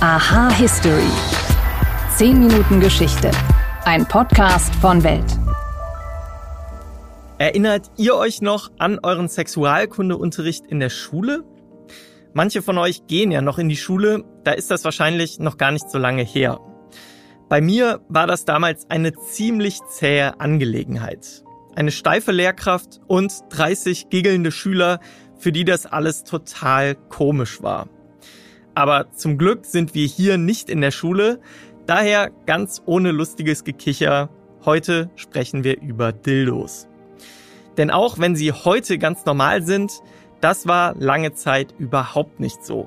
Aha History. 10 Minuten Geschichte. Ein Podcast von Welt. Erinnert ihr euch noch an euren Sexualkundeunterricht in der Schule? Manche von euch gehen ja noch in die Schule, da ist das wahrscheinlich noch gar nicht so lange her. Bei mir war das damals eine ziemlich zähe Angelegenheit. Eine steife Lehrkraft und 30 giggelnde Schüler, für die das alles total komisch war. Aber zum Glück sind wir hier nicht in der Schule, daher ganz ohne lustiges Gekicher. Heute sprechen wir über Dildos. Denn auch wenn sie heute ganz normal sind, das war lange Zeit überhaupt nicht so.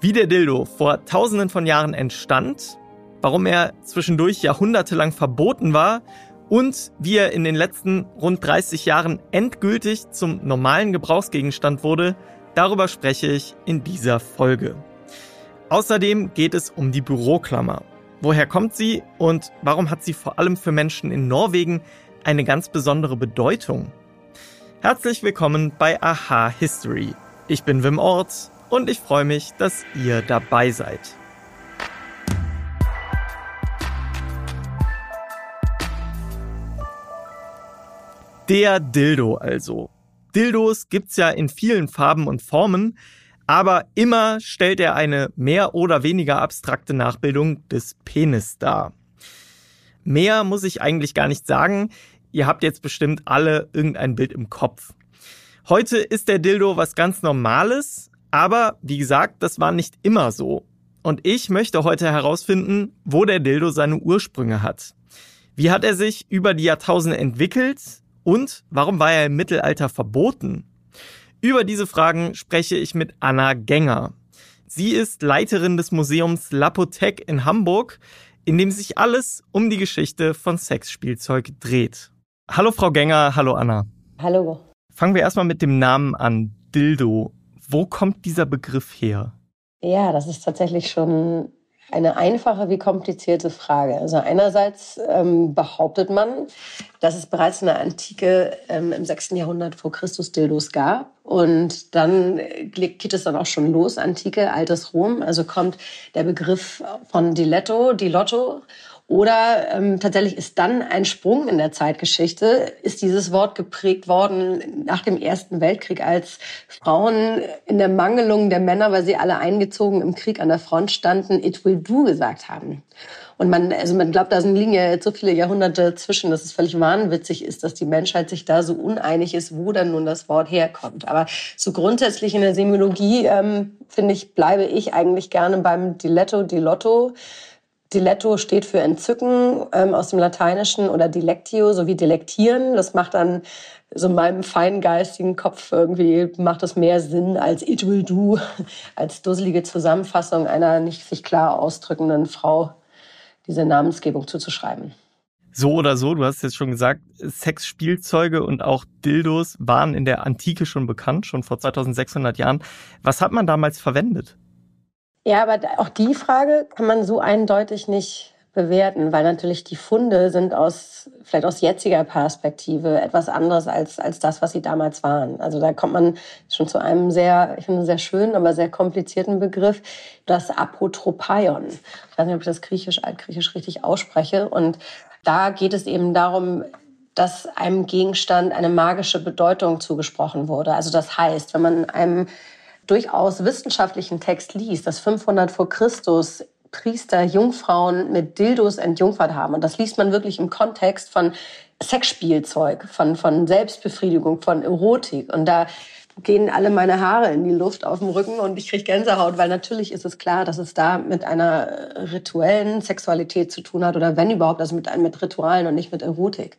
Wie der Dildo vor tausenden von Jahren entstand, warum er zwischendurch jahrhundertelang verboten war und wie er in den letzten rund 30 Jahren endgültig zum normalen Gebrauchsgegenstand wurde, darüber spreche ich in dieser Folge. Außerdem geht es um die Büroklammer. Woher kommt sie und warum hat sie vor allem für Menschen in Norwegen eine ganz besondere Bedeutung? Herzlich willkommen bei Aha History. Ich bin Wim Ort und ich freue mich, dass ihr dabei seid. Der Dildo also. Dildos gibt's ja in vielen Farben und Formen, aber immer stellt er eine mehr oder weniger abstrakte Nachbildung des Penis dar. Mehr muss ich eigentlich gar nicht sagen. Ihr habt jetzt bestimmt alle irgendein Bild im Kopf. Heute ist der Dildo was ganz Normales, aber wie gesagt, das war nicht immer so. Und ich möchte heute herausfinden, wo der Dildo seine Ursprünge hat. Wie hat er sich über die Jahrtausende entwickelt und warum war er im Mittelalter verboten? Über diese Fragen spreche ich mit Anna Gänger. Sie ist Leiterin des Museums Lapothek in Hamburg, in dem sich alles um die Geschichte von Sexspielzeug dreht. Hallo Frau Gänger, hallo Anna. Hallo. Fangen wir erstmal mit dem Namen an, Dildo. Wo kommt dieser Begriff her? Ja, das ist tatsächlich schon eine einfache wie komplizierte Frage. Also einerseits ähm, behauptet man, dass es bereits in der Antike ähm, im 6. Jahrhundert vor Christus Dildos gab. Und dann geht es dann auch schon los, Antike, altes Rom. Also kommt der Begriff von Diletto, Dilotto oder ähm, tatsächlich ist dann ein Sprung in der Zeitgeschichte, ist dieses Wort geprägt worden nach dem Ersten Weltkrieg, als Frauen in der Mangelung der Männer, weil sie alle eingezogen im Krieg an der Front standen, it will do gesagt haben. Und man, also man glaubt, da liegen ja jetzt so viele Jahrhunderte zwischen, dass es völlig wahnwitzig ist, dass die Menschheit sich da so uneinig ist, wo dann nun das Wort herkommt. Aber so grundsätzlich in der Semiologie, ähm, finde ich, bleibe ich eigentlich gerne beim Diletto, Dilotto. Diletto steht für Entzücken ähm, aus dem Lateinischen oder Dilectio sowie Delektieren. Das macht dann so in meinem feingeistigen Kopf irgendwie macht das mehr Sinn als it will do, als dusselige Zusammenfassung einer nicht sich klar ausdrückenden Frau diese Namensgebung zuzuschreiben. So oder so, du hast jetzt schon gesagt, Sexspielzeuge und auch Dildos waren in der Antike schon bekannt, schon vor 2600 Jahren. Was hat man damals verwendet? Ja, aber auch die Frage kann man so eindeutig nicht bewerten, weil natürlich die Funde sind aus, vielleicht aus jetziger Perspektive etwas anderes als, als das, was sie damals waren. Also da kommt man schon zu einem sehr, ich finde, sehr schönen, aber sehr komplizierten Begriff, das Apotropaion. Ich weiß nicht, ob ich das griechisch, altgriechisch richtig ausspreche. Und da geht es eben darum, dass einem Gegenstand eine magische Bedeutung zugesprochen wurde. Also das heißt, wenn man einem durchaus wissenschaftlichen Text liest, dass 500 vor Christus Priester Jungfrauen mit Dildos entjungfert haben. Und das liest man wirklich im Kontext von Sexspielzeug, von, von Selbstbefriedigung, von Erotik. Und da gehen alle meine Haare in die Luft auf dem Rücken und ich kriege Gänsehaut, weil natürlich ist es klar, dass es da mit einer rituellen Sexualität zu tun hat oder wenn überhaupt, also mit, mit Ritualen und nicht mit Erotik.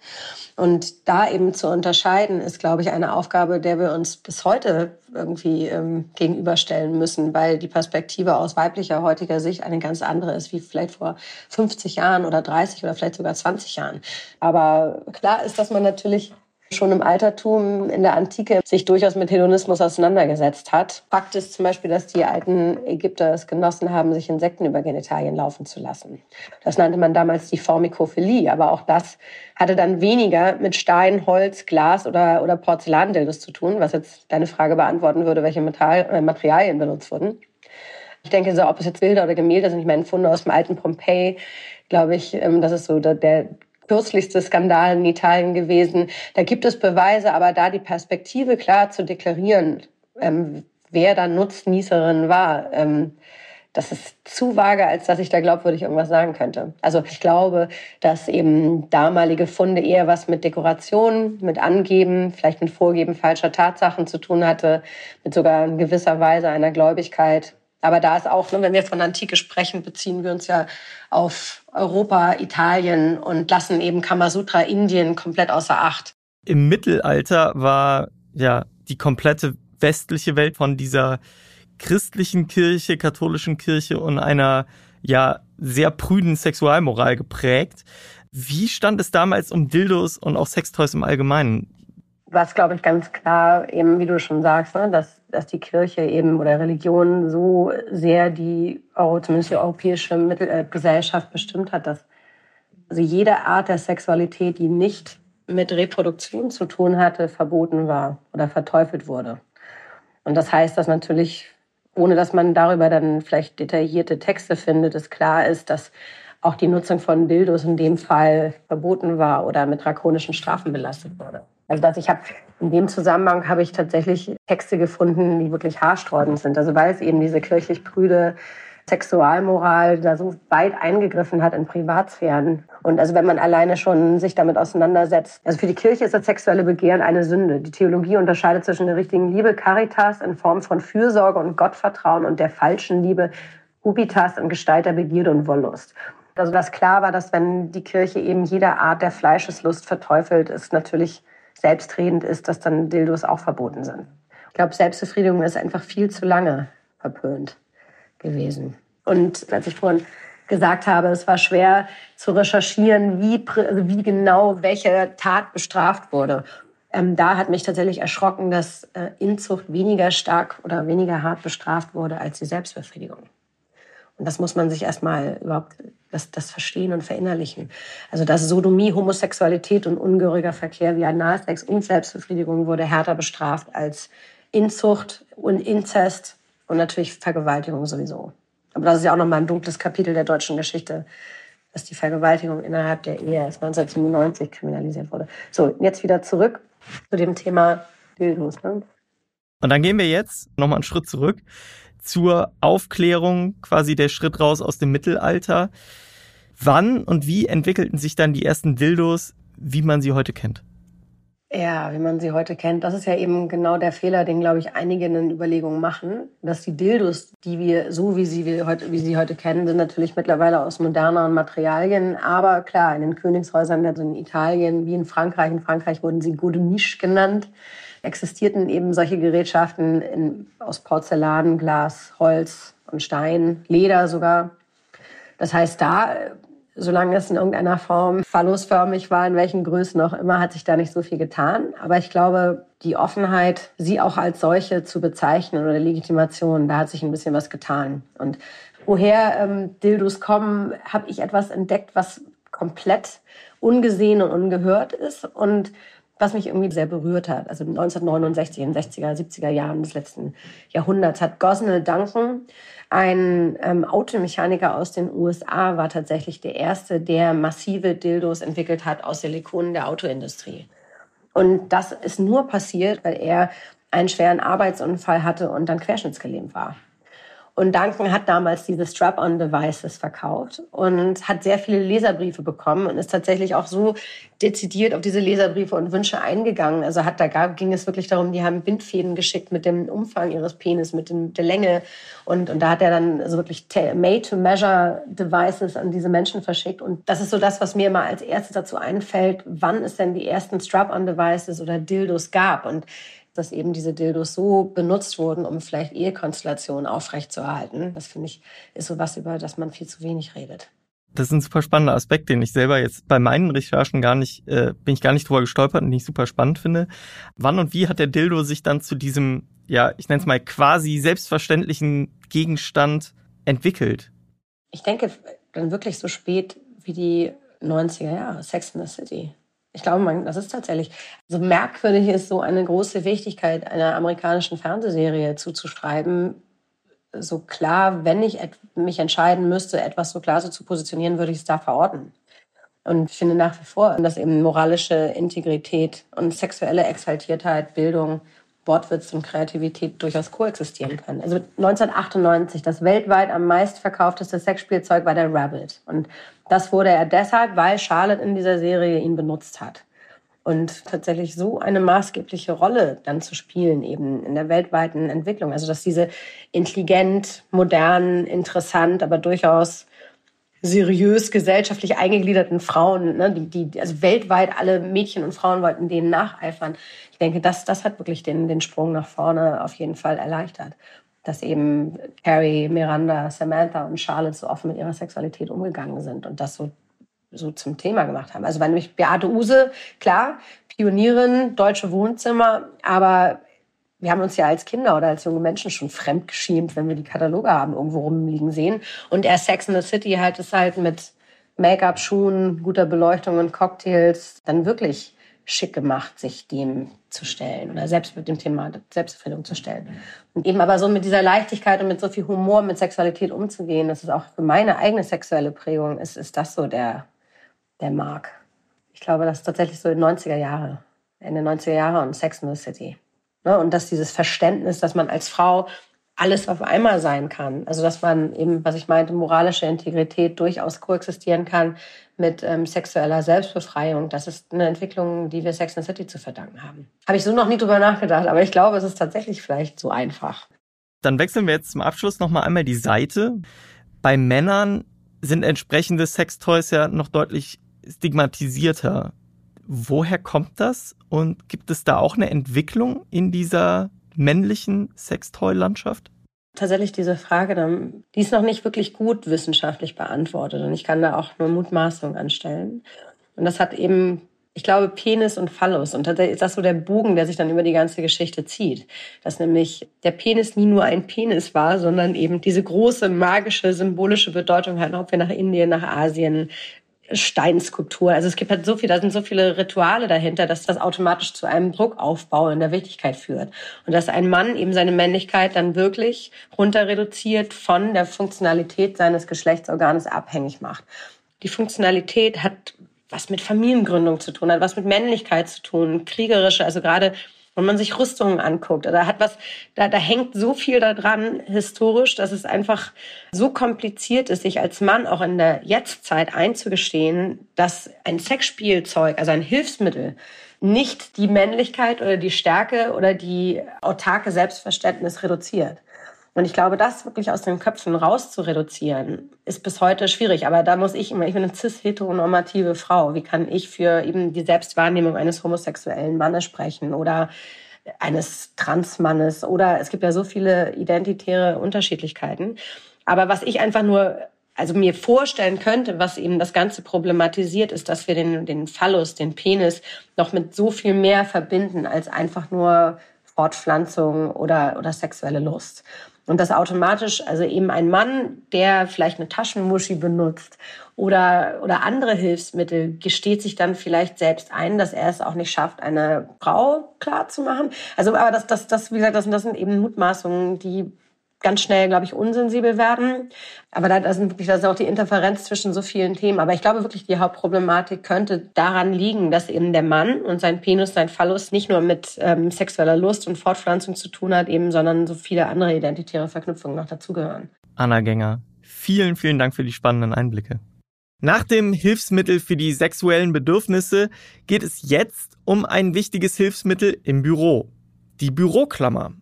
Und da eben zu unterscheiden, ist, glaube ich, eine Aufgabe, der wir uns bis heute irgendwie ähm, gegenüberstellen müssen, weil die Perspektive aus weiblicher heutiger Sicht eine ganz andere ist, wie vielleicht vor 50 Jahren oder 30 oder vielleicht sogar 20 Jahren. Aber klar ist, dass man natürlich schon im Altertum in der Antike sich durchaus mit Hedonismus auseinandergesetzt hat. Fakt ist zum Beispiel, dass die alten Ägypter es genossen haben, sich Insekten über Genitalien laufen zu lassen. Das nannte man damals die Formikophilie, aber auch das hatte dann weniger mit Stein, Holz, Glas oder, oder Porzellandildos zu tun, was jetzt deine Frage beantworten würde, welche Metall, äh, Materialien benutzt wurden. Ich denke, so, ob es jetzt Bilder oder Gemälde sind, ich meine, Funde aus dem alten Pompeji, glaube ich, ähm, das ist so der, der kürzlichste Skandal in Italien gewesen. Da gibt es Beweise, aber da die Perspektive klar zu deklarieren, ähm, wer da Nutznießerin war, ähm, das ist zu vage, als dass ich da glaubwürdig irgendwas sagen könnte. Also ich glaube, dass eben damalige Funde eher was mit Dekoration, mit Angeben, vielleicht mit Vorgeben falscher Tatsachen zu tun hatte, mit sogar in gewisser Weise einer Gläubigkeit. Aber da ist auch, wenn wir von Antike sprechen, beziehen wir uns ja auf Europa, Italien und lassen eben Kamasutra Indien komplett außer Acht. Im Mittelalter war ja die komplette westliche Welt von dieser christlichen Kirche, katholischen Kirche und einer ja sehr prüden Sexualmoral geprägt. Wie stand es damals um Dildos und auch Sextoys im Allgemeinen? Was, glaube ich, ganz klar, eben wie du schon sagst, ne, dass, dass die Kirche eben oder Religion so sehr die, zumindest die europäische Mittel äh, Gesellschaft bestimmt hat, dass also jede Art der Sexualität, die nicht mit Reproduktion zu tun hatte, verboten war oder verteufelt wurde. Und das heißt, dass natürlich ohne dass man darüber dann vielleicht detaillierte Texte findet, es klar ist, dass auch die Nutzung von Dildos in dem Fall verboten war oder mit drakonischen Strafen belastet wurde. Also dass ich habe in dem Zusammenhang habe ich tatsächlich Texte gefunden, die wirklich haarsträubend sind. Also weil es eben diese kirchlich prüde Sexualmoral da so weit eingegriffen hat in Privatsphären. Und also wenn man alleine schon sich damit auseinandersetzt. Also für die Kirche ist das sexuelle Begehren eine Sünde. Die Theologie unterscheidet zwischen der richtigen Liebe, Caritas, in Form von Fürsorge und Gottvertrauen und der falschen Liebe, Ubitas, in Gestalt der Begierde und Wollust. Also dass klar war, dass wenn die Kirche eben jede Art der Fleischeslust verteufelt, ist natürlich selbstredend ist, dass dann Dildos auch verboten sind. Ich glaube, Selbstbefriedigung ist einfach viel zu lange verpönt gewesen. Und als ich vorhin gesagt habe, es war schwer zu recherchieren, wie, also wie genau welche Tat bestraft wurde. Ähm, da hat mich tatsächlich erschrocken, dass äh, Inzucht weniger stark oder weniger hart bestraft wurde als die Selbstbefriedigung. Und das muss man sich erstmal überhaupt das, das verstehen und verinnerlichen. Also dass Sodomie, Homosexualität und ungehöriger Verkehr wie Analsex und Selbstbefriedigung wurde härter bestraft als Inzucht und Inzest und natürlich Vergewaltigung sowieso. Aber das ist ja auch nochmal ein dunkles Kapitel der deutschen Geschichte, dass die Vergewaltigung innerhalb der Ehe erst 1997 kriminalisiert wurde. So, jetzt wieder zurück zu dem Thema Dildos. Ne? Und dann gehen wir jetzt nochmal einen Schritt zurück zur Aufklärung, quasi der Schritt raus aus dem Mittelalter. Wann und wie entwickelten sich dann die ersten Dildos, wie man sie heute kennt? Ja, wie man sie heute kennt. Das ist ja eben genau der Fehler, den, glaube ich, einige in den Überlegungen machen, dass die Dildos, die wir, so wie sie, wir heute, wie sie heute kennen, sind natürlich mittlerweile aus moderneren Materialien. Aber klar, in den Königshäusern, also in Italien wie in Frankreich, in Frankreich wurden sie Godemiche genannt, existierten eben solche Gerätschaften in, aus Porzellan, Glas, Holz und Stein, Leder sogar. Das heißt, da solange es in irgendeiner Form phallusförmig war, in welchen Größen auch immer, hat sich da nicht so viel getan. Aber ich glaube, die Offenheit, sie auch als solche zu bezeichnen oder Legitimation, da hat sich ein bisschen was getan. Und woher ähm, Dildos kommen, habe ich etwas entdeckt, was komplett ungesehen und ungehört ist und was mich irgendwie sehr berührt hat. Also 1969, in den 60er, 70er Jahren des letzten Jahrhunderts hat Gosnell Duncan ein ähm, Automechaniker aus den USA war tatsächlich der erste, der massive Dildos entwickelt hat aus Silikonen der Autoindustrie. Und das ist nur passiert, weil er einen schweren Arbeitsunfall hatte und dann querschnittsgelähmt war. Und Duncan hat damals diese Strap-on-Devices verkauft und hat sehr viele Leserbriefe bekommen und ist tatsächlich auch so dezidiert auf diese Leserbriefe und Wünsche eingegangen. Also hat da ging es wirklich darum, die haben Bindfäden geschickt mit dem Umfang ihres Penis, mit dem, der Länge und, und da hat er dann also wirklich made-to-measure-Devices an diese Menschen verschickt. Und das ist so das, was mir immer als erstes dazu einfällt, wann es denn die ersten Strap-on-Devices oder Dildos gab. Und dass eben diese Dildos so benutzt wurden, um vielleicht Ehekonstellationen aufrechtzuerhalten. Das finde ich, ist so was, über das man viel zu wenig redet. Das ist ein super spannender Aspekt, den ich selber jetzt bei meinen Recherchen gar nicht, äh, bin ich gar nicht drüber gestolpert und den ich super spannend finde. Wann und wie hat der Dildo sich dann zu diesem, ja, ich nenne es mal quasi selbstverständlichen Gegenstand entwickelt? Ich denke, dann wirklich so spät wie die 90er Jahre, Sex in the City. Ich glaube, man, das ist tatsächlich, so also merkwürdig ist so eine große Wichtigkeit einer amerikanischen Fernsehserie zuzuschreiben, so klar, wenn ich mich entscheiden müsste, etwas so klar so zu positionieren, würde ich es da verorten. Und ich finde nach wie vor, dass eben moralische Integrität und sexuelle Exaltiertheit, Bildung, Wortwitz und Kreativität durchaus koexistieren können. Also 1998, das weltweit am meistverkaufteste Sexspielzeug war der Rabbit. Und das wurde er deshalb, weil Charlotte in dieser Serie ihn benutzt hat und tatsächlich so eine maßgebliche Rolle dann zu spielen eben in der weltweiten Entwicklung. Also dass diese intelligent, modern, interessant, aber durchaus seriös gesellschaftlich eingegliederten Frauen, ne, die, die, also weltweit alle Mädchen und Frauen wollten denen nacheifern. Ich denke, das, das hat wirklich den, den Sprung nach vorne auf jeden Fall erleichtert. Dass eben Carrie, Miranda, Samantha und Charlotte so offen mit ihrer Sexualität umgegangen sind und das so so zum Thema gemacht haben. Also wenn mich Beate Use, klar, Pionierin, deutsche Wohnzimmer, aber wir haben uns ja als Kinder oder als junge Menschen schon fremdgeschämt, wenn wir die Kataloge haben irgendwo rumliegen sehen. Und er Sex in the City halt ist halt mit Make-up, Schuhen, guter Beleuchtung und Cocktails dann wirklich schick gemacht, sich dem zu stellen oder selbst mit dem Thema Selbsterfüllung zu stellen. Und eben aber so mit dieser Leichtigkeit und mit so viel Humor mit Sexualität umzugehen, das ist auch für meine eigene sexuelle Prägung, ist, ist das so der, der Mark. Ich glaube, das ist tatsächlich so in 90er Jahre, Ende 90er Jahre und Sex in the City. Ne? Und dass dieses Verständnis, dass man als Frau alles auf einmal sein kann. Also dass man eben, was ich meinte, moralische Integrität durchaus koexistieren kann mit ähm, sexueller Selbstbefreiung. Das ist eine Entwicklung, die wir Sex in the City zu verdanken haben. Habe ich so noch nie drüber nachgedacht, aber ich glaube, es ist tatsächlich vielleicht so einfach. Dann wechseln wir jetzt zum Abschluss nochmal einmal die Seite. Bei Männern sind entsprechende Sextoys ja noch deutlich stigmatisierter. Woher kommt das? Und gibt es da auch eine Entwicklung in dieser männlichen Sextoy-Landschaft? Tatsächlich diese Frage, die ist noch nicht wirklich gut wissenschaftlich beantwortet und ich kann da auch nur Mutmaßungen anstellen. Und das hat eben, ich glaube, Penis und Phallus. Und tatsächlich ist das so der Bogen, der sich dann über die ganze Geschichte zieht. Dass nämlich der Penis nie nur ein Penis war, sondern eben diese große magische, symbolische Bedeutung hat, ob wir nach Indien, nach Asien, Steinskulptur. Also es gibt halt so viel, da sind so viele Rituale dahinter, dass das automatisch zu einem Druckaufbau in der Wichtigkeit führt. Und dass ein Mann eben seine Männlichkeit dann wirklich runter reduziert von der Funktionalität seines Geschlechtsorganes abhängig macht. Die Funktionalität hat was mit Familiengründung zu tun, hat was mit Männlichkeit zu tun, kriegerische, also gerade wenn man sich Rüstungen anguckt, da hat was, da, da hängt so viel daran historisch, dass es einfach so kompliziert ist, sich als Mann auch in der Jetztzeit einzugestehen, dass ein Sexspielzeug, also ein Hilfsmittel, nicht die Männlichkeit oder die Stärke oder die autarke Selbstverständnis reduziert. Und ich glaube, das wirklich aus den Köpfen raus zu reduzieren, ist bis heute schwierig. Aber da muss ich immer, ich bin eine cis-heteronormative Frau. Wie kann ich für eben die Selbstwahrnehmung eines homosexuellen Mannes sprechen oder eines Transmannes oder es gibt ja so viele identitäre Unterschiedlichkeiten. Aber was ich einfach nur also mir vorstellen könnte, was eben das Ganze problematisiert, ist, dass wir den, den Phallus, den Penis, noch mit so viel mehr verbinden als einfach nur Fortpflanzung oder, oder sexuelle Lust. Und das automatisch, also eben ein Mann, der vielleicht eine Taschenmuschi benutzt oder, oder andere Hilfsmittel, gesteht sich dann vielleicht selbst ein, dass er es auch nicht schafft, eine Frau klar zu machen. Also, aber das, das, das, wie gesagt, das, das sind eben Mutmaßungen, die ganz schnell, glaube ich, unsensibel werden. Aber da, sind wirklich, da ist auch die Interferenz zwischen so vielen Themen. Aber ich glaube wirklich, die Hauptproblematik könnte daran liegen, dass eben der Mann und sein Penis, sein Phallus nicht nur mit ähm, sexueller Lust und Fortpflanzung zu tun hat, eben, sondern so viele andere identitäre Verknüpfungen noch dazugehören. Anna Gänger, vielen, vielen Dank für die spannenden Einblicke. Nach dem Hilfsmittel für die sexuellen Bedürfnisse geht es jetzt um ein wichtiges Hilfsmittel im Büro. Die Büroklammer.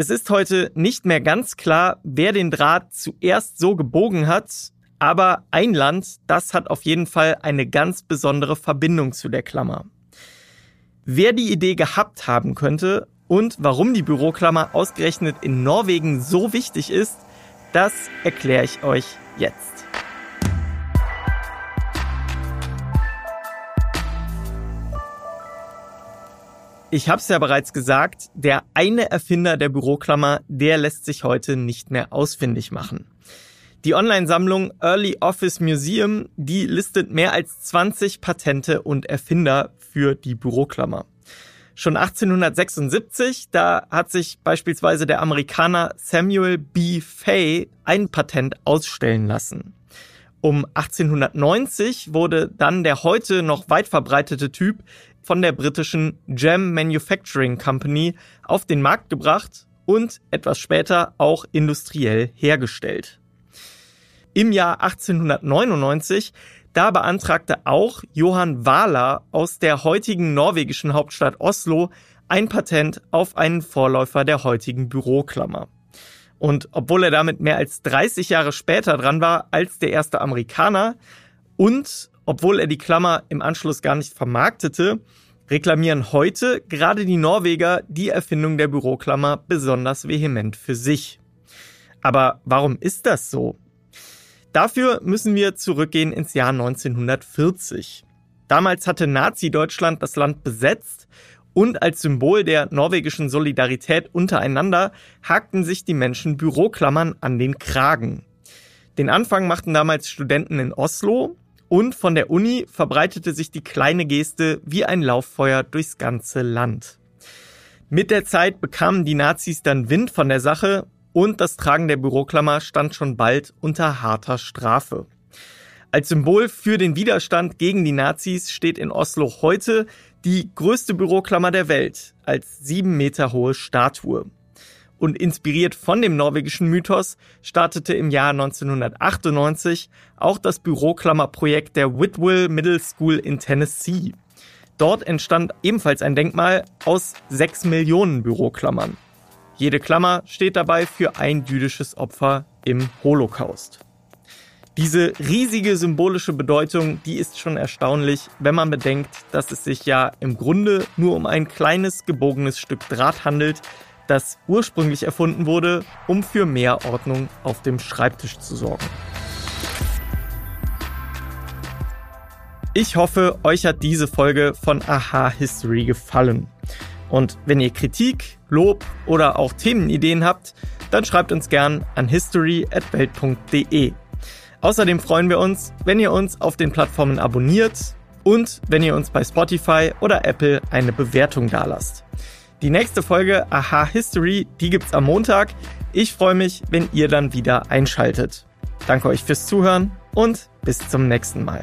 Es ist heute nicht mehr ganz klar, wer den Draht zuerst so gebogen hat, aber ein Land, das hat auf jeden Fall eine ganz besondere Verbindung zu der Klammer. Wer die Idee gehabt haben könnte und warum die Büroklammer ausgerechnet in Norwegen so wichtig ist, das erkläre ich euch jetzt. Ich habe es ja bereits gesagt, der eine Erfinder der Büroklammer, der lässt sich heute nicht mehr ausfindig machen. Die Online-Sammlung Early Office Museum, die listet mehr als 20 Patente und Erfinder für die Büroklammer. Schon 1876, da hat sich beispielsweise der Amerikaner Samuel B. Fay ein Patent ausstellen lassen. Um 1890 wurde dann der heute noch weit verbreitete Typ von der britischen Gem Manufacturing Company auf den Markt gebracht und etwas später auch industriell hergestellt. Im Jahr 1899 da beantragte auch Johann Wahler aus der heutigen norwegischen Hauptstadt Oslo ein Patent auf einen Vorläufer der heutigen Büroklammer. Und obwohl er damit mehr als 30 Jahre später dran war als der erste Amerikaner und obwohl er die Klammer im Anschluss gar nicht vermarktete, reklamieren heute gerade die Norweger die Erfindung der Büroklammer besonders vehement für sich. Aber warum ist das so? Dafür müssen wir zurückgehen ins Jahr 1940. Damals hatte Nazi-Deutschland das Land besetzt und als Symbol der norwegischen Solidarität untereinander hakten sich die Menschen Büroklammern an den Kragen. Den Anfang machten damals Studenten in Oslo und von der Uni verbreitete sich die kleine Geste wie ein Lauffeuer durchs ganze Land. Mit der Zeit bekamen die Nazis dann Wind von der Sache und das Tragen der Büroklammer stand schon bald unter harter Strafe. Als Symbol für den Widerstand gegen die Nazis steht in Oslo heute die größte Büroklammer der Welt als sieben Meter hohe Statue. Und inspiriert von dem norwegischen Mythos startete im Jahr 1998 auch das Büroklammerprojekt der Whitwell Middle School in Tennessee. Dort entstand ebenfalls ein Denkmal aus sechs Millionen Büroklammern. Jede Klammer steht dabei für ein jüdisches Opfer im Holocaust. Diese riesige symbolische Bedeutung, die ist schon erstaunlich, wenn man bedenkt, dass es sich ja im Grunde nur um ein kleines gebogenes Stück Draht handelt, das ursprünglich erfunden wurde, um für mehr Ordnung auf dem Schreibtisch zu sorgen. Ich hoffe, euch hat diese Folge von Aha History gefallen. Und wenn ihr Kritik, Lob oder auch Themenideen habt, dann schreibt uns gern an history@welt.de. Außerdem freuen wir uns, wenn ihr uns auf den Plattformen abonniert und wenn ihr uns bei Spotify oder Apple eine Bewertung dalasst. Die nächste Folge Aha History, die gibt's am Montag. Ich freue mich, wenn ihr dann wieder einschaltet. Danke euch fürs Zuhören und bis zum nächsten Mal.